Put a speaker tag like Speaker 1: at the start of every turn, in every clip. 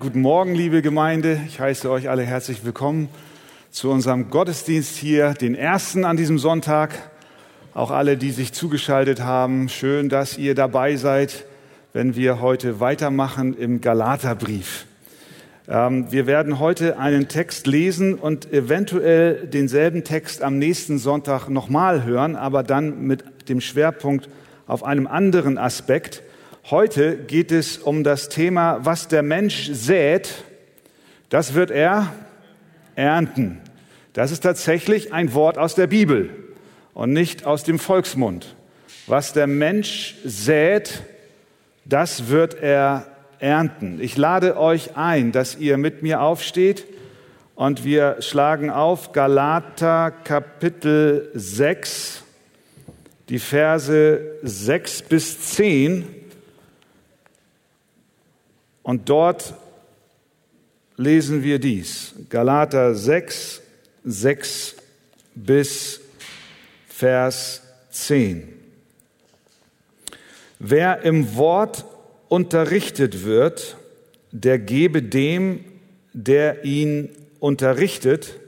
Speaker 1: Guten Morgen, liebe Gemeinde. Ich heiße euch alle herzlich willkommen zu unserem Gottesdienst hier, den ersten an diesem Sonntag. Auch alle, die sich zugeschaltet haben, schön, dass ihr dabei seid, wenn wir heute weitermachen im Galaterbrief. Ähm, wir werden heute einen Text lesen und eventuell denselben Text am nächsten Sonntag nochmal hören, aber dann mit dem Schwerpunkt auf einem anderen Aspekt. Heute geht es um das Thema, was der Mensch sät, das wird er ernten. Das ist tatsächlich ein Wort aus der Bibel und nicht aus dem Volksmund. Was der Mensch sät, das wird er ernten. Ich lade euch ein, dass ihr mit mir aufsteht und wir schlagen auf Galater Kapitel 6, die Verse 6 bis 10. Und dort lesen wir dies. Galater 6, 6 bis Vers 10. Wer im Wort unterrichtet wird, der gebe dem, der ihn unterrichtet,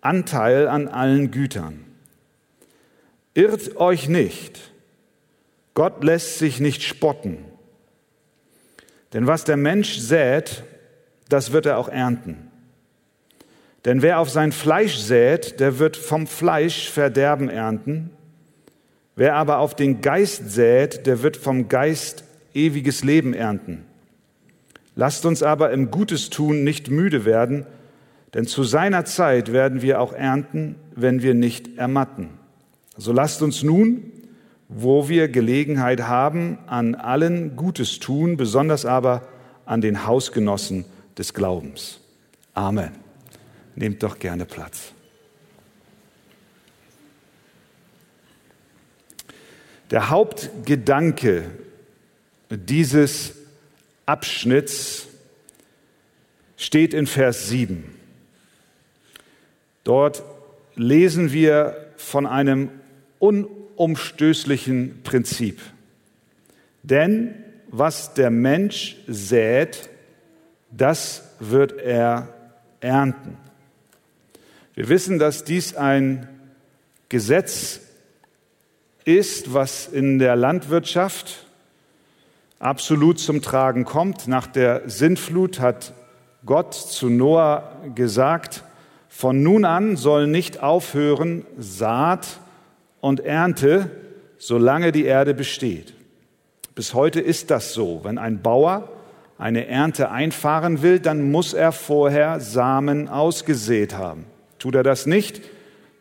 Speaker 1: Anteil an allen Gütern. Irrt euch nicht, Gott lässt sich nicht spotten. Denn was der Mensch sät, das wird er auch ernten. Denn wer auf sein Fleisch sät, der wird vom Fleisch Verderben ernten. Wer aber auf den Geist sät, der wird vom Geist ewiges Leben ernten. Lasst uns aber im Gutes tun nicht müde werden, denn zu seiner Zeit werden wir auch ernten, wenn wir nicht ermatten. So lasst uns nun wo wir Gelegenheit haben, an allen Gutes tun, besonders aber an den Hausgenossen des Glaubens. Amen. Nehmt doch gerne Platz. Der Hauptgedanke dieses Abschnitts steht in Vers 7. Dort lesen wir von einem un unumstößlichen Prinzip. Denn was der Mensch sät, das wird er ernten. Wir wissen, dass dies ein Gesetz ist, was in der Landwirtschaft absolut zum Tragen kommt. Nach der Sintflut hat Gott zu Noah gesagt, von nun an soll nicht aufhören Saat und Ernte, solange die Erde besteht. Bis heute ist das so. Wenn ein Bauer eine Ernte einfahren will, dann muss er vorher Samen ausgesät haben. Tut er das nicht,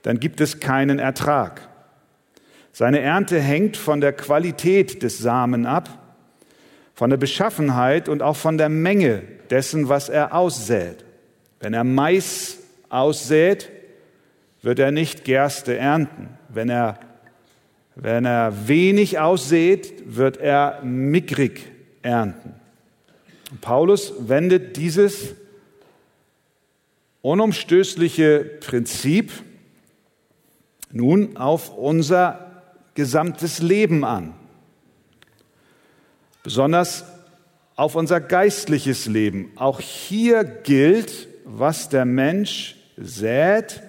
Speaker 1: dann gibt es keinen Ertrag. Seine Ernte hängt von der Qualität des Samen ab, von der Beschaffenheit und auch von der Menge dessen, was er aussät. Wenn er Mais aussät, wird er nicht Gerste ernten. Wenn er, wenn er wenig aussät, wird er mickrig ernten. Paulus wendet dieses unumstößliche Prinzip nun auf unser gesamtes Leben an. Besonders auf unser geistliches Leben. Auch hier gilt, was der Mensch sät,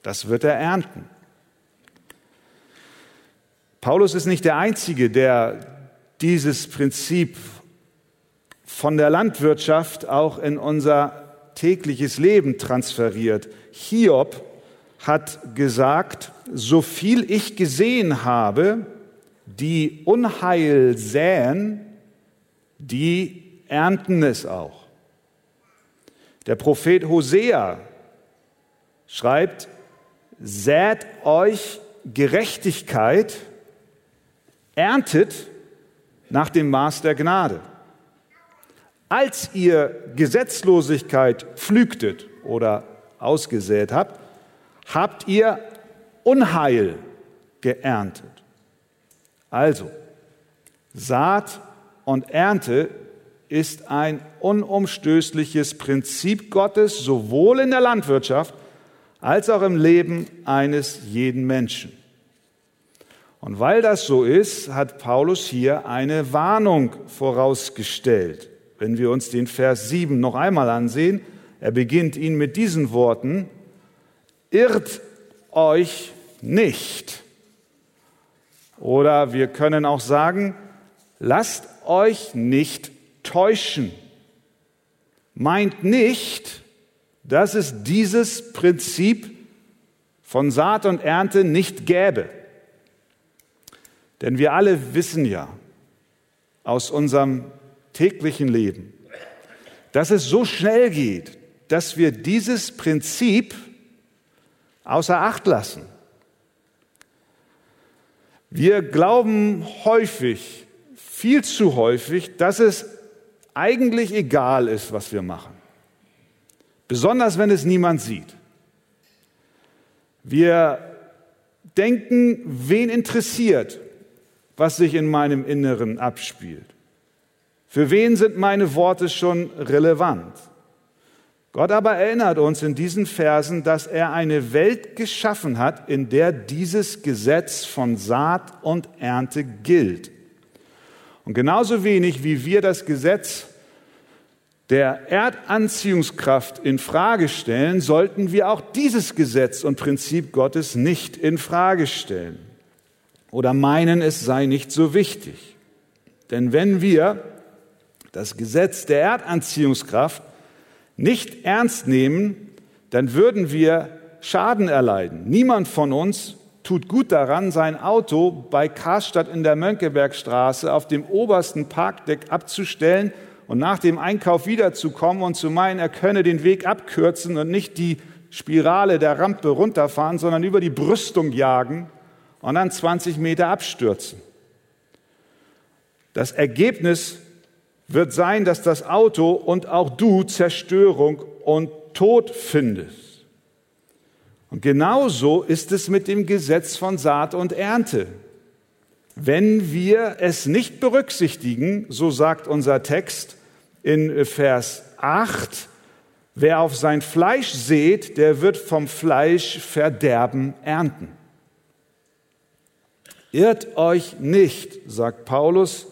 Speaker 1: das wird er ernten. Paulus ist nicht der Einzige, der dieses Prinzip von der Landwirtschaft auch in unser tägliches Leben transferiert. Hiob hat gesagt, so viel ich gesehen habe, die Unheil säen, die ernten es auch. Der Prophet Hosea schreibt, sät euch Gerechtigkeit, erntet nach dem Maß der Gnade. Als ihr Gesetzlosigkeit pflügtet oder ausgesät habt, habt ihr Unheil geerntet. Also, Saat und Ernte ist ein unumstößliches Prinzip Gottes, sowohl in der Landwirtschaft als auch im Leben eines jeden Menschen. Und weil das so ist, hat Paulus hier eine Warnung vorausgestellt. Wenn wir uns den Vers 7 noch einmal ansehen, er beginnt ihn mit diesen Worten, irrt euch nicht. Oder wir können auch sagen, lasst euch nicht täuschen. Meint nicht, dass es dieses Prinzip von Saat und Ernte nicht gäbe. Denn wir alle wissen ja aus unserem täglichen Leben, dass es so schnell geht, dass wir dieses Prinzip außer Acht lassen. Wir glauben häufig, viel zu häufig, dass es eigentlich egal ist, was wir machen. Besonders wenn es niemand sieht. Wir denken, wen interessiert, was sich in meinem Inneren abspielt. Für wen sind meine Worte schon relevant? Gott aber erinnert uns in diesen Versen, dass er eine Welt geschaffen hat, in der dieses Gesetz von Saat und Ernte gilt. Und genauso wenig wie wir das Gesetz der Erdanziehungskraft in Frage stellen, sollten wir auch dieses Gesetz und Prinzip Gottes nicht in Frage stellen oder meinen, es sei nicht so wichtig. Denn wenn wir das Gesetz der Erdanziehungskraft nicht ernst nehmen, dann würden wir Schaden erleiden. Niemand von uns tut gut daran, sein Auto bei Karstadt in der Mönckebergstraße auf dem obersten Parkdeck abzustellen und nach dem Einkauf wiederzukommen und zu meinen, er könne den Weg abkürzen und nicht die Spirale der Rampe runterfahren, sondern über die Brüstung jagen und dann 20 Meter abstürzen. Das Ergebnis wird sein, dass das Auto und auch du Zerstörung und Tod findest. Und genauso ist es mit dem Gesetz von Saat und Ernte. Wenn wir es nicht berücksichtigen, so sagt unser Text in Vers 8, wer auf sein Fleisch sät, der wird vom Fleisch Verderben ernten. Irrt euch nicht, sagt Paulus,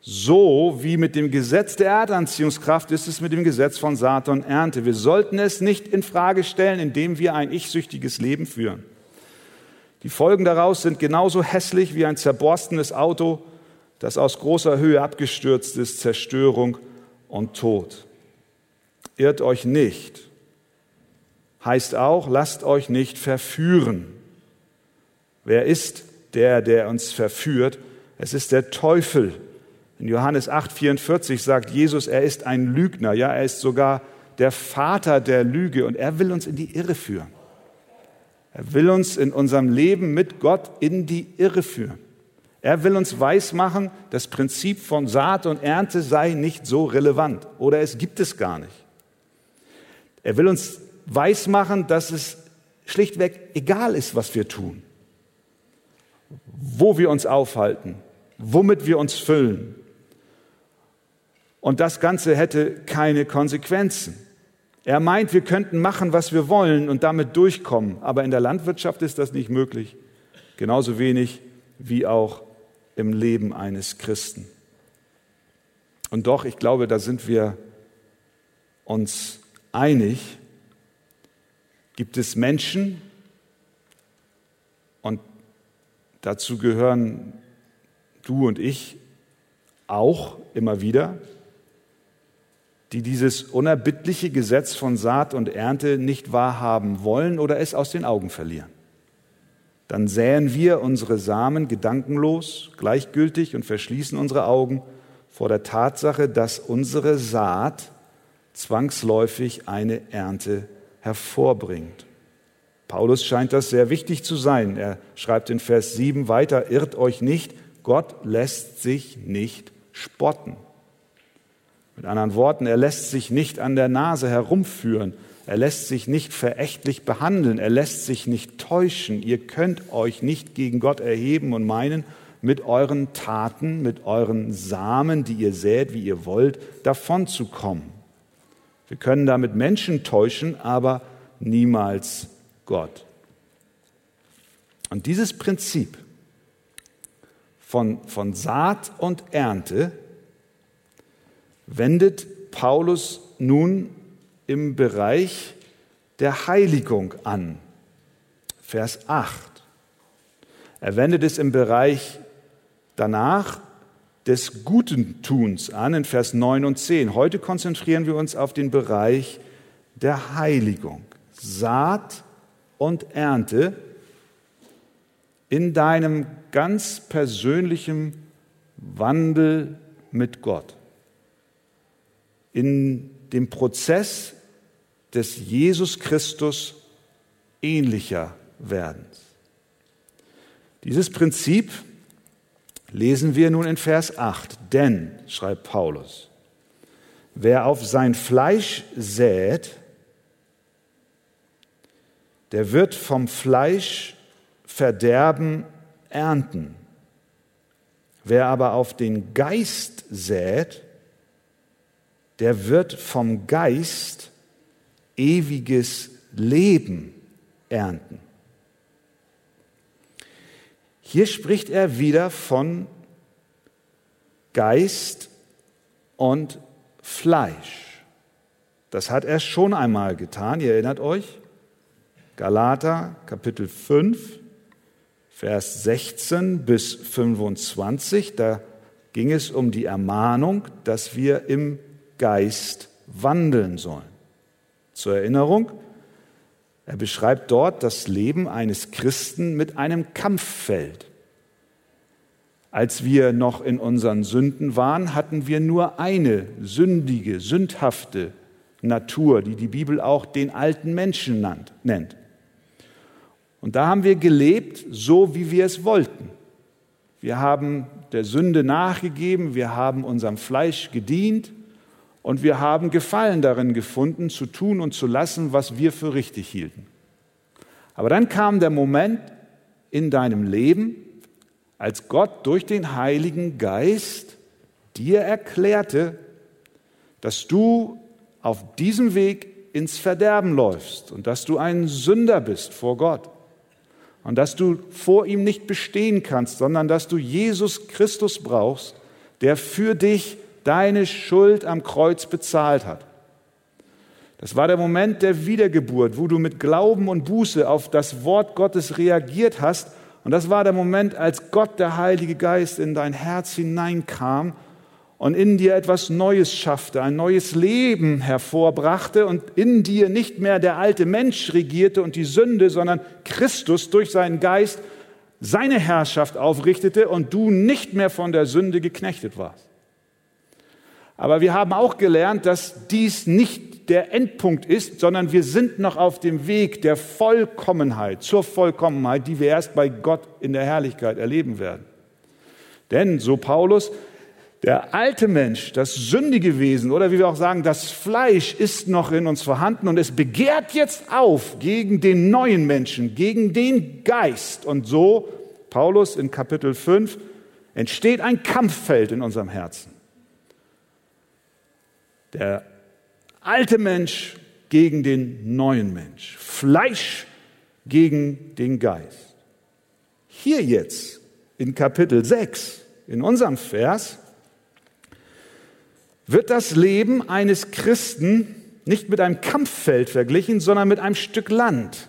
Speaker 1: so wie mit dem Gesetz der Erdanziehungskraft ist es mit dem Gesetz von Saat und Ernte. Wir sollten es nicht in Frage stellen, indem wir ein ich-süchtiges Leben führen. Die Folgen daraus sind genauso hässlich wie ein zerborstenes Auto, das aus großer Höhe abgestürzt ist, Zerstörung und Tod. Irrt euch nicht. Heißt auch, lasst euch nicht verführen. Wer ist der, der uns verführt? Es ist der Teufel, in Johannes 8:44 sagt Jesus, er ist ein Lügner, ja, er ist sogar der Vater der Lüge und er will uns in die Irre führen. Er will uns in unserem Leben mit Gott in die Irre führen. Er will uns weismachen, das Prinzip von Saat und Ernte sei nicht so relevant oder es gibt es gar nicht. Er will uns weismachen, dass es schlichtweg egal ist, was wir tun, wo wir uns aufhalten, womit wir uns füllen, und das Ganze hätte keine Konsequenzen. Er meint, wir könnten machen, was wir wollen und damit durchkommen. Aber in der Landwirtschaft ist das nicht möglich. Genauso wenig wie auch im Leben eines Christen. Und doch, ich glaube, da sind wir uns einig, gibt es Menschen, und dazu gehören du und ich auch immer wieder, die dieses unerbittliche Gesetz von Saat und Ernte nicht wahrhaben wollen oder es aus den Augen verlieren. Dann säen wir unsere Samen gedankenlos, gleichgültig und verschließen unsere Augen vor der Tatsache, dass unsere Saat zwangsläufig eine Ernte hervorbringt. Paulus scheint das sehr wichtig zu sein. Er schreibt in Vers 7 weiter, irrt euch nicht, Gott lässt sich nicht spotten. Mit anderen Worten, er lässt sich nicht an der Nase herumführen. Er lässt sich nicht verächtlich behandeln. Er lässt sich nicht täuschen. Ihr könnt euch nicht gegen Gott erheben und meinen, mit euren Taten, mit euren Samen, die ihr sät, wie ihr wollt, davonzukommen. Wir können damit Menschen täuschen, aber niemals Gott. Und dieses Prinzip von, von Saat und Ernte wendet Paulus nun im Bereich der Heiligung an. Vers 8. Er wendet es im Bereich danach des guten Tuns an in Vers 9 und 10. Heute konzentrieren wir uns auf den Bereich der Heiligung. Saat und Ernte in deinem ganz persönlichen Wandel mit Gott. In dem Prozess des Jesus Christus ähnlicher Werdens. Dieses Prinzip lesen wir nun in Vers 8. Denn, schreibt Paulus, wer auf sein Fleisch sät, der wird vom Fleisch Verderben ernten. Wer aber auf den Geist sät, der wird vom Geist ewiges Leben ernten. Hier spricht er wieder von Geist und Fleisch. Das hat er schon einmal getan, ihr erinnert euch? Galater Kapitel 5, Vers 16 bis 25, da ging es um die Ermahnung, dass wir im Geist wandeln sollen. Zur Erinnerung, er beschreibt dort das Leben eines Christen mit einem Kampffeld. Als wir noch in unseren Sünden waren, hatten wir nur eine sündige, sündhafte Natur, die die Bibel auch den alten Menschen nennt. Und da haben wir gelebt, so wie wir es wollten. Wir haben der Sünde nachgegeben, wir haben unserem Fleisch gedient und wir haben Gefallen darin gefunden, zu tun und zu lassen, was wir für richtig hielten. Aber dann kam der Moment in deinem Leben, als Gott durch den Heiligen Geist dir erklärte, dass du auf diesem Weg ins Verderben läufst und dass du ein Sünder bist vor Gott und dass du vor ihm nicht bestehen kannst, sondern dass du Jesus Christus brauchst, der für dich deine Schuld am Kreuz bezahlt hat. Das war der Moment der Wiedergeburt, wo du mit Glauben und Buße auf das Wort Gottes reagiert hast. Und das war der Moment, als Gott, der Heilige Geist, in dein Herz hineinkam und in dir etwas Neues schaffte, ein neues Leben hervorbrachte und in dir nicht mehr der alte Mensch regierte und die Sünde, sondern Christus durch seinen Geist seine Herrschaft aufrichtete und du nicht mehr von der Sünde geknechtet warst. Aber wir haben auch gelernt, dass dies nicht der Endpunkt ist, sondern wir sind noch auf dem Weg der Vollkommenheit, zur Vollkommenheit, die wir erst bei Gott in der Herrlichkeit erleben werden. Denn, so Paulus, der alte Mensch, das sündige Wesen oder wie wir auch sagen, das Fleisch ist noch in uns vorhanden und es begehrt jetzt auf gegen den neuen Menschen, gegen den Geist. Und so, Paulus in Kapitel 5, entsteht ein Kampffeld in unserem Herzen. Der alte Mensch gegen den neuen Mensch. Fleisch gegen den Geist. Hier jetzt in Kapitel 6, in unserem Vers, wird das Leben eines Christen nicht mit einem Kampffeld verglichen, sondern mit einem Stück Land.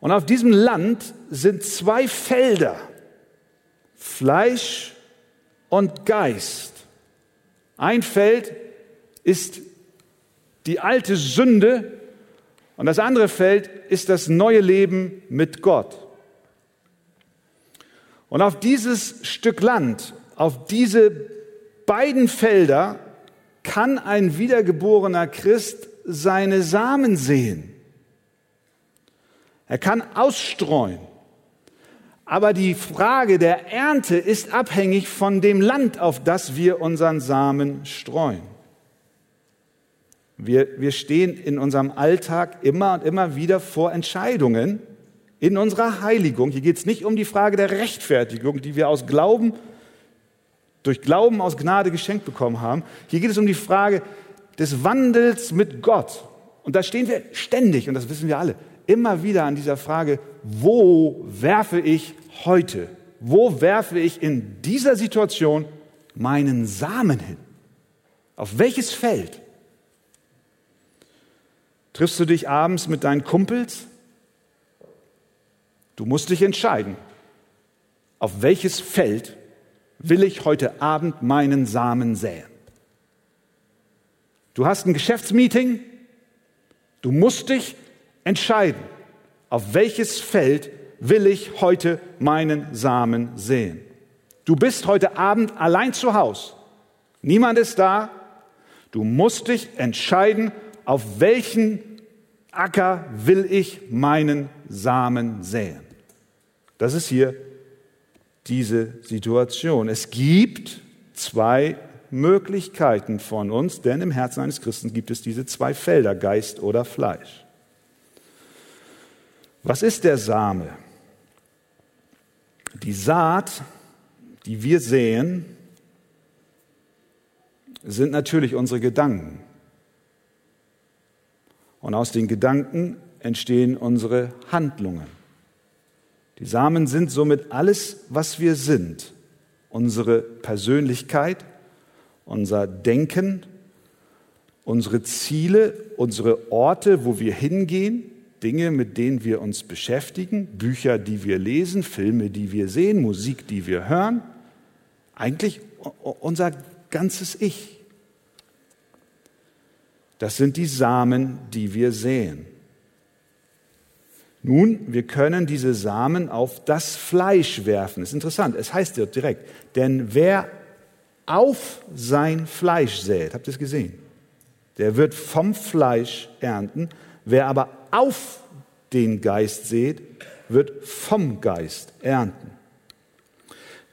Speaker 1: Und auf diesem Land sind zwei Felder, Fleisch und Geist. Ein Feld ist die alte Sünde und das andere Feld ist das neue Leben mit Gott. Und auf dieses Stück Land, auf diese beiden Felder kann ein wiedergeborener Christ seine Samen sehen. Er kann ausstreuen. Aber die Frage der Ernte ist abhängig von dem Land, auf das wir unseren Samen streuen. Wir, wir stehen in unserem Alltag immer und immer wieder vor Entscheidungen in unserer Heiligung. Hier geht es nicht um die Frage der Rechtfertigung, die wir aus Glauben, durch Glauben aus Gnade geschenkt bekommen haben. Hier geht es um die Frage des Wandels mit Gott. Und da stehen wir ständig, und das wissen wir alle, immer wieder an dieser Frage, wo werfe ich heute? Wo werfe ich in dieser Situation meinen Samen hin? Auf welches Feld? Triffst du dich abends mit deinen Kumpels? Du musst dich entscheiden, auf welches Feld will ich heute Abend meinen Samen säen. Du hast ein Geschäftsmeeting, du musst dich entscheiden, auf welches Feld will ich heute meinen Samen säen. Du bist heute Abend allein zu Hause, niemand ist da, du musst dich entscheiden, auf welchen Acker will ich meinen Samen säen. Das ist hier diese Situation. Es gibt zwei Möglichkeiten von uns, denn im Herzen eines Christen gibt es diese zwei Felder, Geist oder Fleisch. Was ist der Same? Die Saat, die wir sehen, sind natürlich unsere Gedanken. Und aus den Gedanken entstehen unsere Handlungen. Die Samen sind somit alles, was wir sind. Unsere Persönlichkeit, unser Denken, unsere Ziele, unsere Orte, wo wir hingehen, Dinge, mit denen wir uns beschäftigen, Bücher, die wir lesen, Filme, die wir sehen, Musik, die wir hören. Eigentlich unser ganzes Ich. Das sind die Samen, die wir sehen. Nun, wir können diese Samen auf das Fleisch werfen. Das ist interessant, es heißt dort direkt, denn wer auf sein Fleisch sät, habt ihr es gesehen? Der wird vom Fleisch ernten. Wer aber auf den Geist sät, wird vom Geist ernten.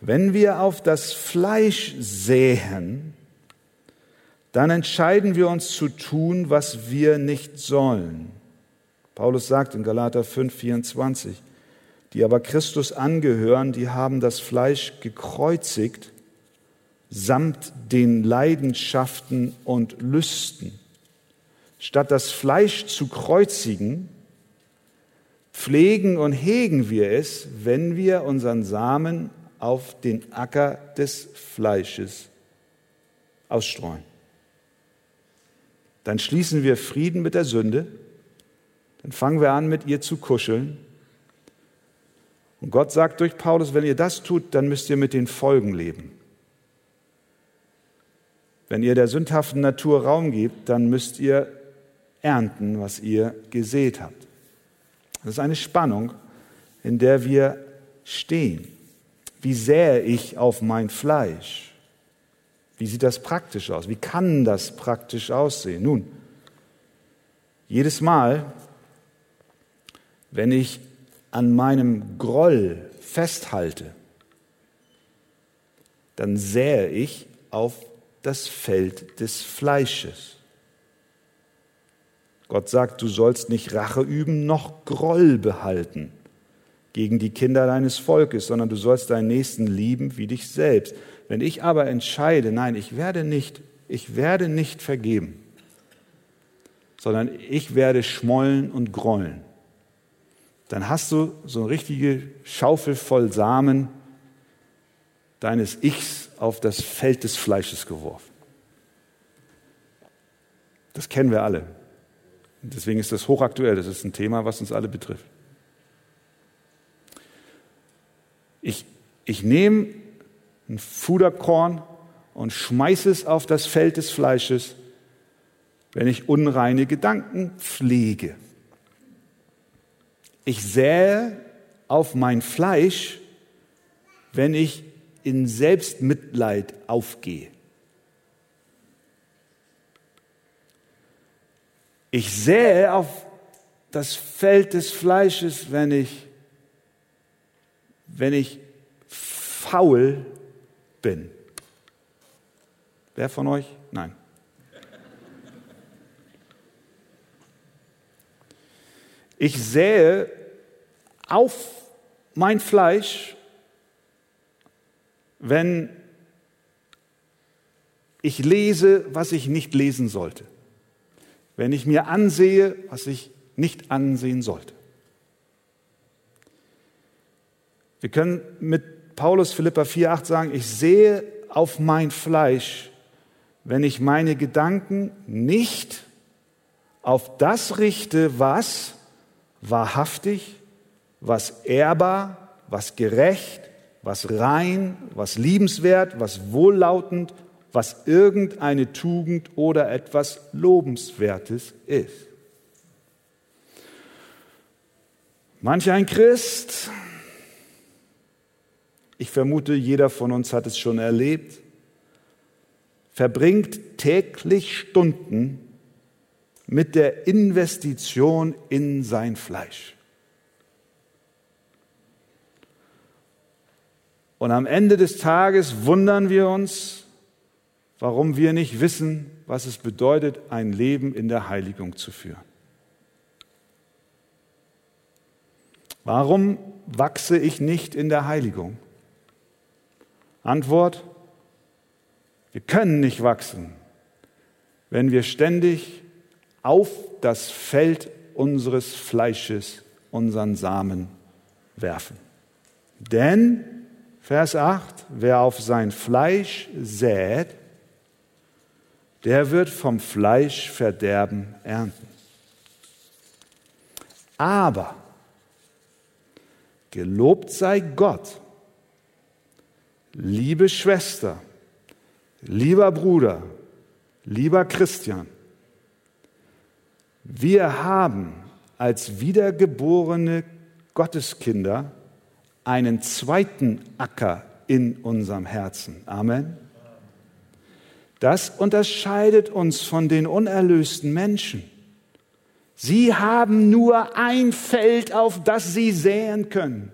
Speaker 1: Wenn wir auf das Fleisch säen, dann entscheiden wir uns zu tun, was wir nicht sollen. Paulus sagt in Galater 5, 24, die aber Christus angehören, die haben das Fleisch gekreuzigt samt den Leidenschaften und Lüsten. Statt das Fleisch zu kreuzigen, pflegen und hegen wir es, wenn wir unseren Samen auf den Acker des Fleisches ausstreuen. Dann schließen wir Frieden mit der Sünde dann fangen wir an, mit ihr zu kuscheln. Und Gott sagt durch Paulus, wenn ihr das tut, dann müsst ihr mit den Folgen leben. Wenn ihr der sündhaften Natur Raum gebt, dann müsst ihr ernten, was ihr gesät habt. Das ist eine Spannung, in der wir stehen. Wie sähe ich auf mein Fleisch? Wie sieht das praktisch aus? Wie kann das praktisch aussehen? Nun, jedes Mal, wenn ich an meinem Groll festhalte, dann sähe ich auf das Feld des Fleisches. Gott sagt, du sollst nicht Rache üben, noch Groll behalten gegen die Kinder deines Volkes, sondern du sollst deinen Nächsten lieben wie dich selbst. Wenn ich aber entscheide, nein, ich werde nicht, ich werde nicht vergeben, sondern ich werde schmollen und grollen, dann hast du so eine richtige Schaufel voll Samen deines Ichs auf das Feld des Fleisches geworfen. Das kennen wir alle. Deswegen ist das hochaktuell. Das ist ein Thema, was uns alle betrifft. Ich, ich nehme ein Fuderkorn und schmeiße es auf das Feld des Fleisches, wenn ich unreine Gedanken pflege. Ich sähe auf mein Fleisch, wenn ich in Selbstmitleid aufgehe. Ich sähe auf das Feld des Fleisches, wenn ich, wenn ich faul bin. Wer von euch? Nein. Ich sähe auf mein Fleisch, wenn ich lese, was ich nicht lesen sollte. Wenn ich mir ansehe, was ich nicht ansehen sollte. Wir können mit Paulus Philippa 4,8 sagen, ich sehe auf mein Fleisch, wenn ich meine Gedanken nicht auf das richte, was wahrhaftig, was ehrbar, was gerecht, was rein, was liebenswert, was wohllautend, was irgendeine Tugend oder etwas Lobenswertes ist. Manch ein Christ, ich vermute, jeder von uns hat es schon erlebt, verbringt täglich Stunden mit der Investition in sein Fleisch. Und am Ende des Tages wundern wir uns, warum wir nicht wissen, was es bedeutet, ein Leben in der Heiligung zu führen. Warum wachse ich nicht in der Heiligung? Antwort, wir können nicht wachsen, wenn wir ständig auf das Feld unseres Fleisches unseren Samen werfen. Denn Vers 8, wer auf sein Fleisch sät, der wird vom Fleisch Verderben ernten. Aber gelobt sei Gott, liebe Schwester, lieber Bruder, lieber Christian, wir haben als wiedergeborene Gotteskinder einen zweiten Acker in unserem Herzen. Amen. Das unterscheidet uns von den unerlösten Menschen. Sie haben nur ein Feld, auf das sie säen können.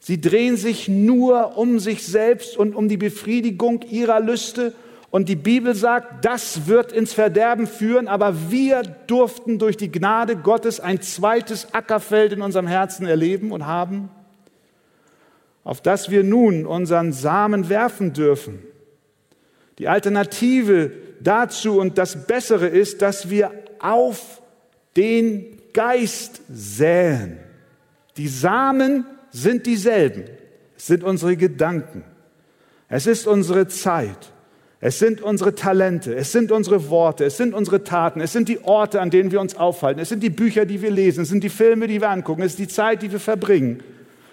Speaker 1: Sie drehen sich nur um sich selbst und um die Befriedigung ihrer Lüste und die Bibel sagt, das wird ins Verderben führen, aber wir durften durch die Gnade Gottes ein zweites Ackerfeld in unserem Herzen erleben und haben, auf das wir nun unseren Samen werfen dürfen. Die Alternative dazu und das Bessere ist, dass wir auf den Geist säen. Die Samen sind dieselben, es sind unsere Gedanken, es ist unsere Zeit, es sind unsere Talente, es sind unsere Worte, es sind unsere Taten, es sind die Orte, an denen wir uns aufhalten, es sind die Bücher, die wir lesen, es sind die Filme, die wir angucken, es ist die Zeit, die wir verbringen.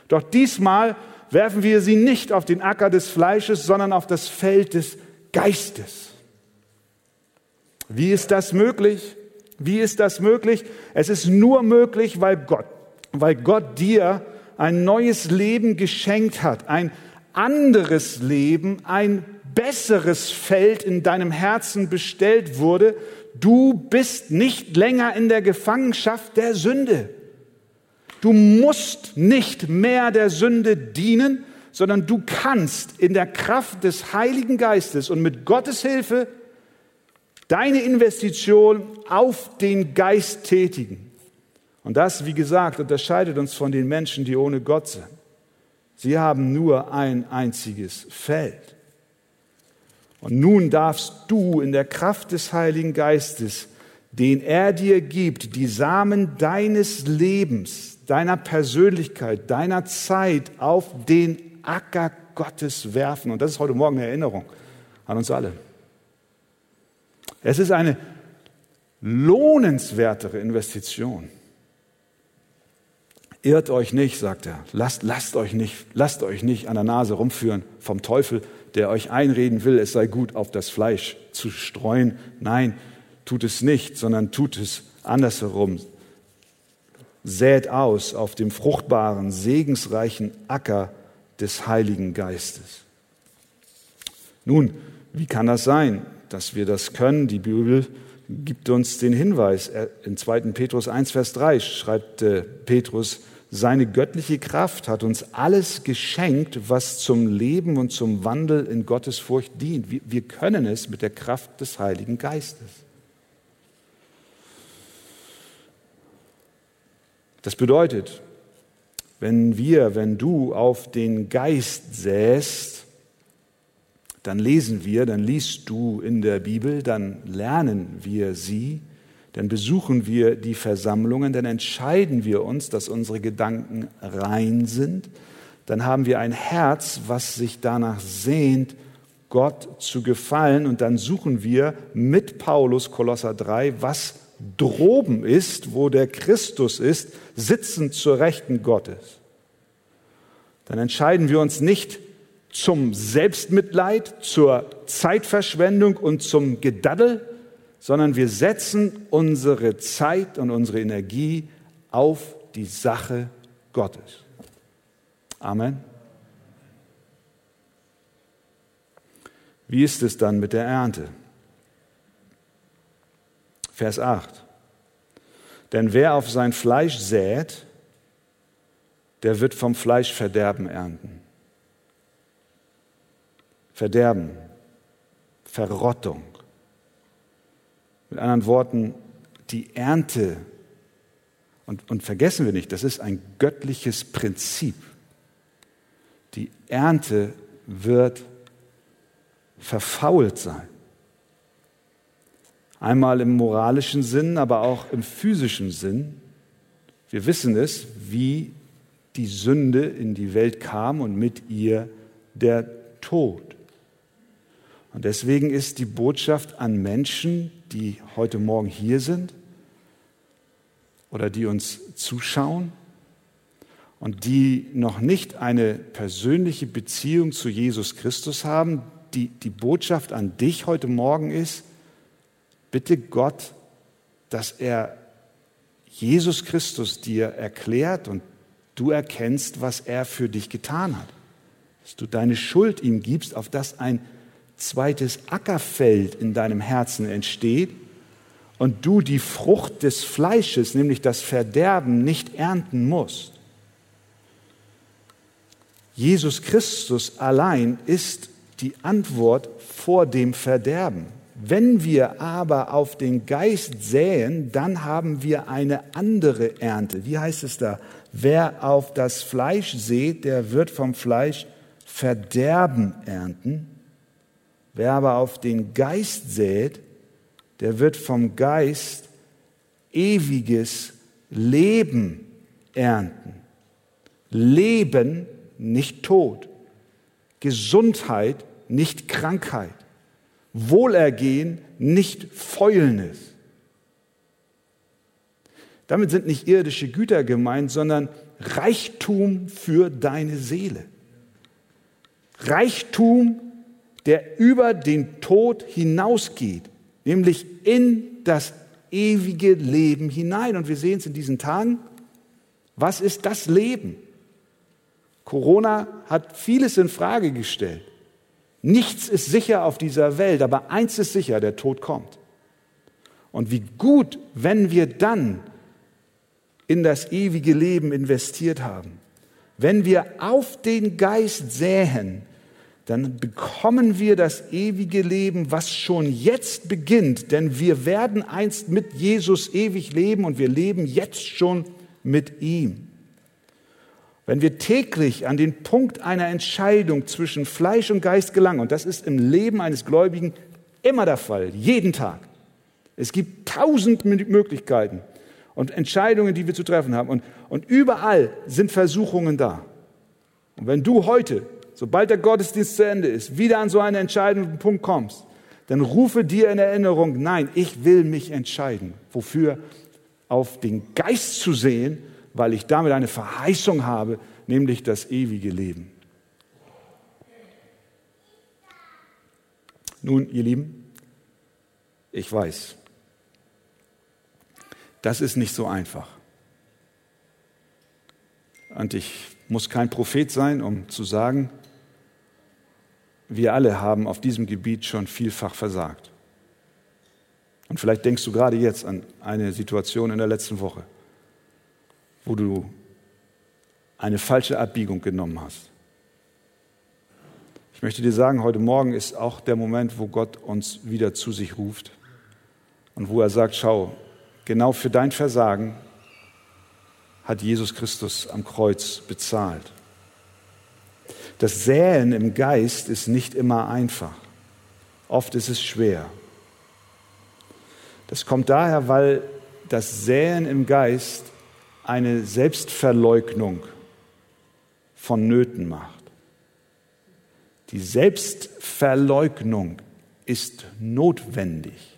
Speaker 1: Doch diesmal werfen wir sie nicht auf den Acker des Fleisches, sondern auf das Feld des Geistes. Wie ist das möglich? Wie ist das möglich? Es ist nur möglich, weil Gott, weil Gott dir ein neues Leben geschenkt hat, ein anderes Leben, ein besseres Feld in deinem Herzen bestellt wurde. Du bist nicht länger in der Gefangenschaft der Sünde. Du musst nicht mehr der Sünde dienen, sondern du kannst in der Kraft des Heiligen Geistes und mit Gottes Hilfe deine Investition auf den Geist tätigen. Und das, wie gesagt, unterscheidet uns von den Menschen, die ohne Gott sind. Sie haben nur ein einziges Feld. Und nun darfst du in der Kraft des Heiligen Geistes, den er dir gibt, die Samen deines Lebens, deiner Persönlichkeit, deiner Zeit auf den Acker Gottes werfen. Und das ist heute Morgen eine Erinnerung an uns alle. Es ist eine lohnenswertere Investition. Irrt euch nicht, sagt er. Lasst, lasst, euch nicht, lasst euch nicht an der Nase rumführen vom Teufel, der euch einreden will, es sei gut, auf das Fleisch zu streuen. Nein, tut es nicht, sondern tut es andersherum. Sät aus auf dem fruchtbaren, segensreichen Acker des Heiligen Geistes. Nun, wie kann das sein, dass wir das können? Die Bibel gibt uns den Hinweis. In 2. Petrus 1, Vers 3 schreibt äh, Petrus, seine göttliche Kraft hat uns alles geschenkt, was zum Leben und zum Wandel in Gottes Furcht dient. Wir können es mit der Kraft des Heiligen Geistes. Das bedeutet, wenn wir, wenn du auf den Geist säst, dann lesen wir, dann liest du in der Bibel, dann lernen wir sie, dann besuchen wir die Versammlungen, dann entscheiden wir uns, dass unsere Gedanken rein sind, dann haben wir ein Herz, was sich danach sehnt, Gott zu gefallen. Und dann suchen wir mit Paulus Kolosser 3, was droben ist, wo der Christus ist, sitzend zur Rechten Gottes. Dann entscheiden wir uns nicht zum Selbstmitleid, zur Zeitverschwendung und zum Gedaddel, sondern wir setzen unsere Zeit und unsere Energie auf die Sache Gottes. Amen. Wie ist es dann mit der Ernte? Vers 8. Denn wer auf sein Fleisch sät, der wird vom Fleisch Verderben ernten. Verderben, Verrottung. Mit anderen Worten, die Ernte, und, und vergessen wir nicht, das ist ein göttliches Prinzip. Die Ernte wird verfault sein. Einmal im moralischen Sinn, aber auch im physischen Sinn. Wir wissen es, wie die Sünde in die Welt kam und mit ihr der Tod. Und deswegen ist die Botschaft an Menschen, die heute Morgen hier sind oder die uns zuschauen und die noch nicht eine persönliche Beziehung zu Jesus Christus haben, die, die Botschaft an dich heute Morgen ist, bitte Gott, dass er Jesus Christus dir erklärt und du erkennst, was er für dich getan hat. Dass du deine Schuld ihm gibst, auf das ein zweites Ackerfeld in deinem Herzen entsteht und du die Frucht des Fleisches, nämlich das Verderben, nicht ernten musst. Jesus Christus allein ist die Antwort vor dem Verderben. Wenn wir aber auf den Geist säen, dann haben wir eine andere Ernte. Wie heißt es da? Wer auf das Fleisch sät, der wird vom Fleisch Verderben ernten. Wer aber auf den Geist sät, der wird vom Geist ewiges Leben ernten. Leben, nicht Tod. Gesundheit, nicht Krankheit. Wohlergehen, nicht Fäulnis. Damit sind nicht irdische Güter gemeint, sondern Reichtum für deine Seele. Reichtum, der über den Tod hinausgeht, nämlich in das ewige Leben hinein. Und wir sehen es in diesen Tagen. Was ist das Leben? Corona hat vieles in Frage gestellt. Nichts ist sicher auf dieser Welt, aber eins ist sicher, der Tod kommt. Und wie gut, wenn wir dann in das ewige Leben investiert haben. Wenn wir auf den Geist säen, dann bekommen wir das ewige Leben, was schon jetzt beginnt, denn wir werden einst mit Jesus ewig leben und wir leben jetzt schon mit ihm. Wenn wir täglich an den Punkt einer Entscheidung zwischen Fleisch und Geist gelangen, und das ist im Leben eines Gläubigen immer der Fall, jeden Tag. Es gibt tausend Möglichkeiten und Entscheidungen, die wir zu treffen haben. Und, und überall sind Versuchungen da. Und wenn du heute, sobald der Gottesdienst zu Ende ist, wieder an so einen entscheidenden Punkt kommst, dann rufe dir in Erinnerung, nein, ich will mich entscheiden. Wofür? Auf den Geist zu sehen weil ich damit eine Verheißung habe, nämlich das ewige Leben. Nun, ihr Lieben, ich weiß, das ist nicht so einfach. Und ich muss kein Prophet sein, um zu sagen, wir alle haben auf diesem Gebiet schon vielfach versagt. Und vielleicht denkst du gerade jetzt an eine Situation in der letzten Woche wo du eine falsche Abbiegung genommen hast. Ich möchte dir sagen, heute Morgen ist auch der Moment, wo Gott uns wieder zu sich ruft und wo er sagt, schau, genau für dein Versagen hat Jesus Christus am Kreuz bezahlt. Das Säen im Geist ist nicht immer einfach. Oft ist es schwer. Das kommt daher, weil das Säen im Geist eine Selbstverleugnung vonnöten macht. Die Selbstverleugnung ist notwendig,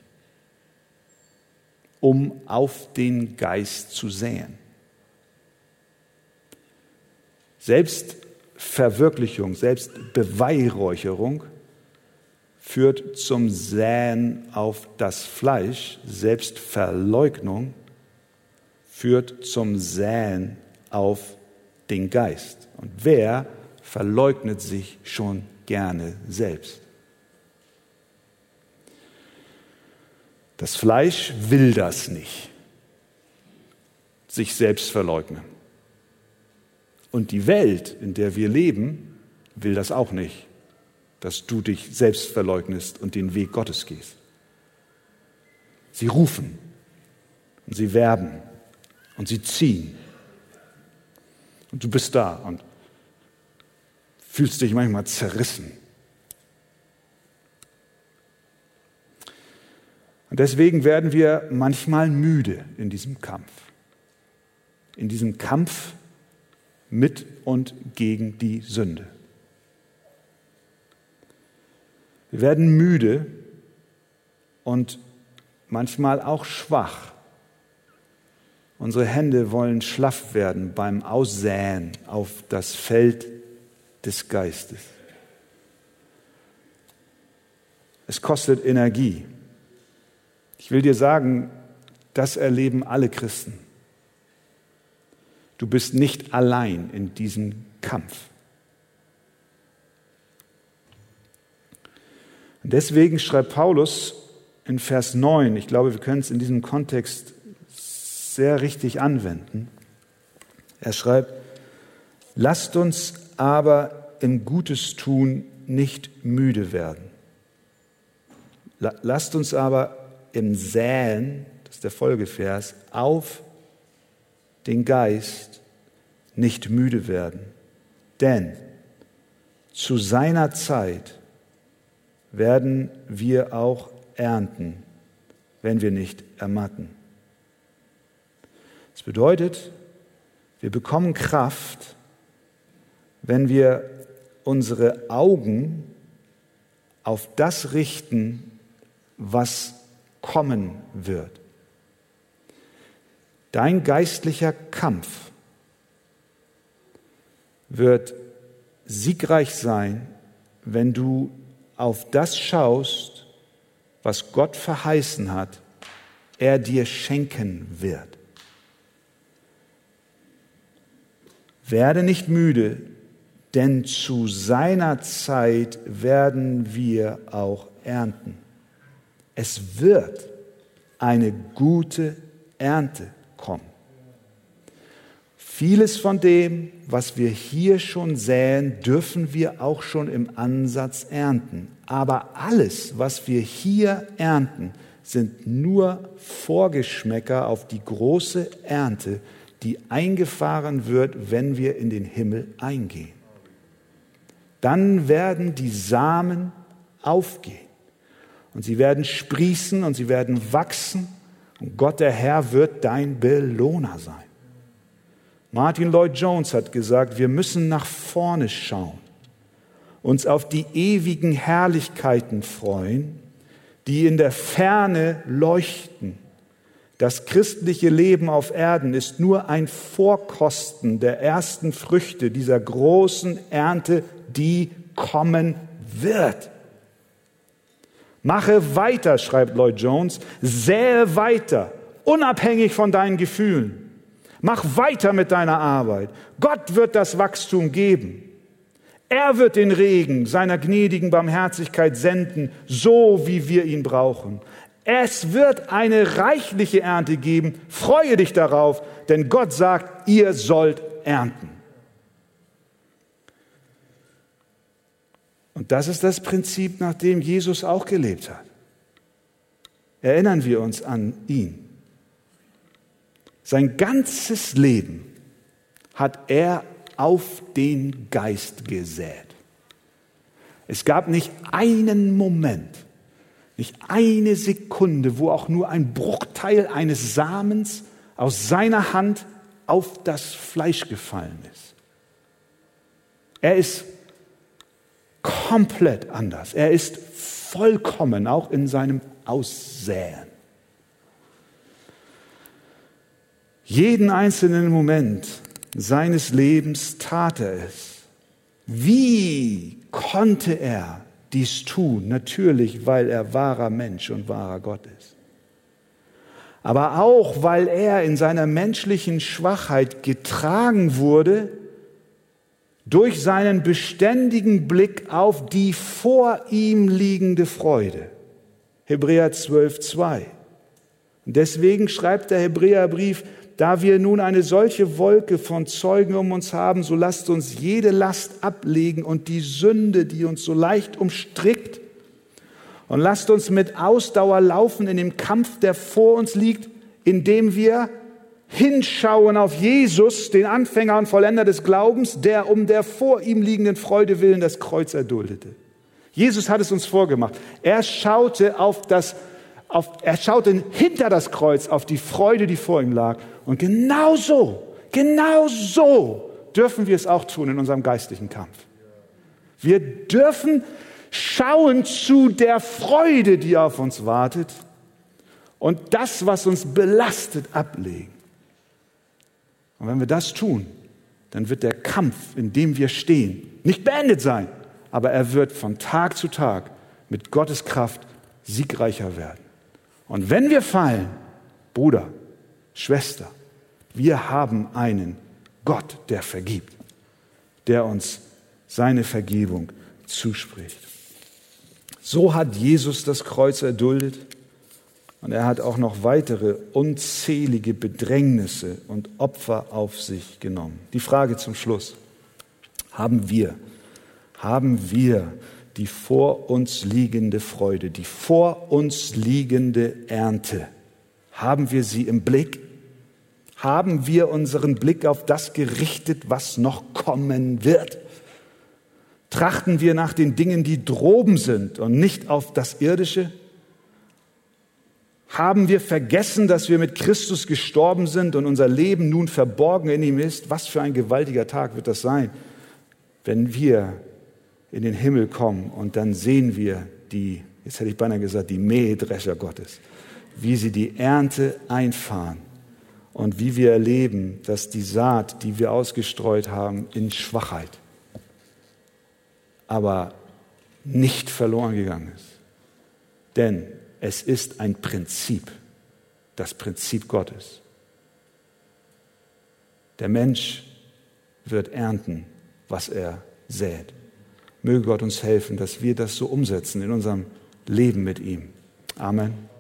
Speaker 1: um auf den Geist zu säen. Selbstverwirklichung, Selbstbeweihräucherung führt zum Säen auf das Fleisch. Selbstverleugnung führt zum Säen auf den Geist. Und wer verleugnet sich schon gerne selbst? Das Fleisch will das nicht, sich selbst verleugnen. Und die Welt, in der wir leben, will das auch nicht, dass du dich selbst verleugnest und den Weg Gottes gehst. Sie rufen und sie werben und sie ziehen. Und du bist da und fühlst dich manchmal zerrissen. Und deswegen werden wir manchmal müde in diesem Kampf. In diesem Kampf mit und gegen die Sünde. Wir werden müde und manchmal auch schwach. Unsere Hände wollen schlaff werden beim Aussäen auf das Feld des Geistes. Es kostet Energie. Ich will dir sagen, das erleben alle Christen. Du bist nicht allein in diesem Kampf. Und deswegen schreibt Paulus in Vers 9, ich glaube, wir können es in diesem Kontext sehr richtig anwenden. Er schreibt, lasst uns aber im Gutes tun nicht müde werden. Lasst uns aber im Säen, das ist der Folgevers, auf den Geist nicht müde werden. Denn zu seiner Zeit werden wir auch ernten, wenn wir nicht ermatten. Das bedeutet, wir bekommen Kraft, wenn wir unsere Augen auf das richten, was kommen wird. Dein geistlicher Kampf wird siegreich sein, wenn du auf das schaust, was Gott verheißen hat, er dir schenken wird. Werde nicht müde, denn zu seiner Zeit werden wir auch ernten. Es wird eine gute Ernte kommen. Vieles von dem, was wir hier schon säen, dürfen wir auch schon im Ansatz ernten. Aber alles, was wir hier ernten, sind nur Vorgeschmäcker auf die große Ernte, die eingefahren wird, wenn wir in den Himmel eingehen. Dann werden die Samen aufgehen. Und sie werden sprießen und sie werden wachsen. Und Gott der Herr wird dein Belohner sein. Martin Lloyd Jones hat gesagt, wir müssen nach vorne schauen, uns auf die ewigen Herrlichkeiten freuen, die in der Ferne leuchten. Das christliche Leben auf Erden ist nur ein Vorkosten der ersten Früchte dieser großen Ernte, die kommen wird. Mache weiter, schreibt Lloyd Jones, sähe weiter, unabhängig von deinen Gefühlen. Mach weiter mit deiner Arbeit. Gott wird das Wachstum geben. Er wird den Regen seiner gnädigen Barmherzigkeit senden, so wie wir ihn brauchen. Es wird eine reichliche Ernte geben. Freue dich darauf, denn Gott sagt, ihr sollt ernten. Und das ist das Prinzip, nach dem Jesus auch gelebt hat. Erinnern wir uns an ihn. Sein ganzes Leben hat er auf den Geist gesät. Es gab nicht einen Moment, nicht eine Sekunde, wo auch nur ein Bruchteil eines Samens aus seiner Hand auf das Fleisch gefallen ist. Er ist komplett anders. Er ist vollkommen, auch in seinem Aussäen. Jeden einzelnen Moment seines Lebens tat er es. Wie konnte er dies tun? Natürlich, weil er wahrer Mensch und wahrer Gott ist. Aber auch, weil er in seiner menschlichen Schwachheit getragen wurde durch seinen beständigen Blick auf die vor ihm liegende Freude. Hebräer 12, 2. Und deswegen schreibt der Hebräerbrief, da wir nun eine solche Wolke von Zeugen um uns haben, so lasst uns jede Last ablegen und die Sünde, die uns so leicht umstrickt, und lasst uns mit Ausdauer laufen in dem Kampf, der vor uns liegt, indem wir hinschauen auf Jesus, den Anfänger und Vollender des Glaubens, der um der vor ihm liegenden Freude willen das Kreuz erduldete. Jesus hat es uns vorgemacht. Er schaute auf das, auf, er schaute hinter das Kreuz auf die Freude, die vor ihm lag. Und genau so, genau so dürfen wir es auch tun in unserem geistlichen Kampf. Wir dürfen schauen zu der Freude, die auf uns wartet und das, was uns belastet, ablegen. Und wenn wir das tun, dann wird der Kampf, in dem wir stehen, nicht beendet sein, aber er wird von Tag zu Tag mit Gottes Kraft siegreicher werden. Und wenn wir fallen, Bruder, Schwester, wir haben einen Gott, der vergibt, der uns seine Vergebung zuspricht. So hat Jesus das Kreuz erduldet und er hat auch noch weitere unzählige Bedrängnisse und Opfer auf sich genommen. Die Frage zum Schluss. Haben wir, haben wir die vor uns liegende Freude, die vor uns liegende Ernte, haben wir sie im Blick? Haben wir unseren Blick auf das gerichtet, was noch kommen wird? Trachten wir nach den Dingen, die droben sind und nicht auf das Irdische? Haben wir vergessen, dass wir mit Christus gestorben sind und unser Leben nun verborgen in ihm ist? Was für ein gewaltiger Tag wird das sein, wenn wir in den Himmel kommen und dann sehen wir die, jetzt hätte ich beinahe gesagt, die Mähdrescher Gottes, wie sie die Ernte einfahren und wie wir erleben, dass die Saat, die wir ausgestreut haben, in Schwachheit, aber nicht verloren gegangen ist. Denn es ist ein Prinzip, das Prinzip Gottes. Der Mensch wird ernten, was er sät. Möge Gott uns helfen, dass wir das so umsetzen in unserem Leben mit ihm. Amen.